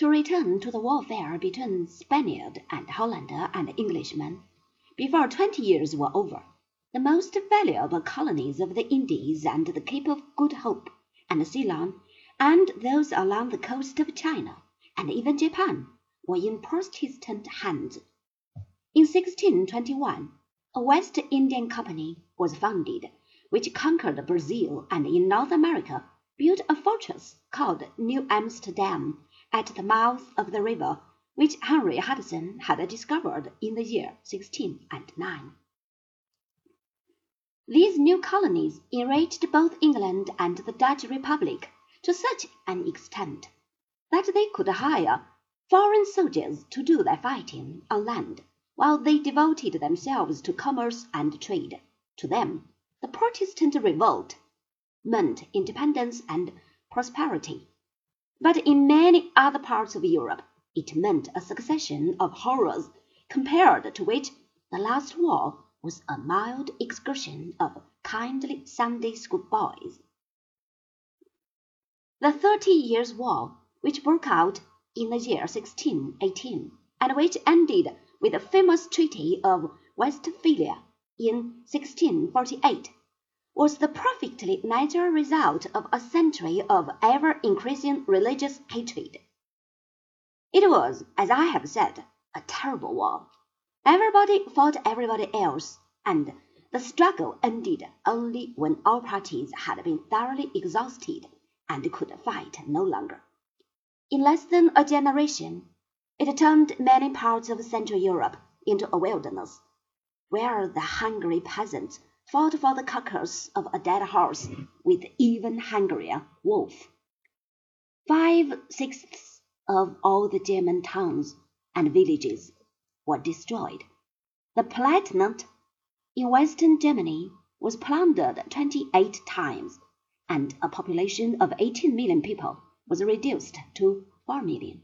To return to the warfare between Spaniard and Hollander and Englishman, before twenty years were over, the most valuable colonies of the Indies and the Cape of Good Hope and Ceylon, and those along the coast of China, and even Japan, were in Protestant hands. In 1621 a West Indian Company was founded, which conquered Brazil and in North America built a fortress called New Amsterdam at the mouth of the river which Henry Hudson had discovered in the year 1609. These new colonies enriched both England and the Dutch Republic to such an extent that they could hire foreign soldiers to do their fighting on land, while they devoted themselves to commerce and trade. To them, the Protestant revolt meant independence and prosperity. But in many other parts of Europe it meant a succession of horrors compared to which the last war was a mild excursion of kindly Sunday school boys. The Thirty Years' War, which broke out in the year 1618, and which ended with the famous Treaty of Westphalia in 1648, was the perfectly natural result of a century of ever increasing religious hatred. It was, as I have said, a terrible war. Everybody fought everybody else, and the struggle ended only when all parties had been thoroughly exhausted and could fight no longer. In less than a generation, it turned many parts of Central Europe into a wilderness, where the hungry peasants fought for the carcass of a dead horse with even hungrier wolf. Five sixths of all the German towns and villages were destroyed. The Palatinate in western Germany was plundered twenty eight times, and a population of eighteen million people was reduced to four million.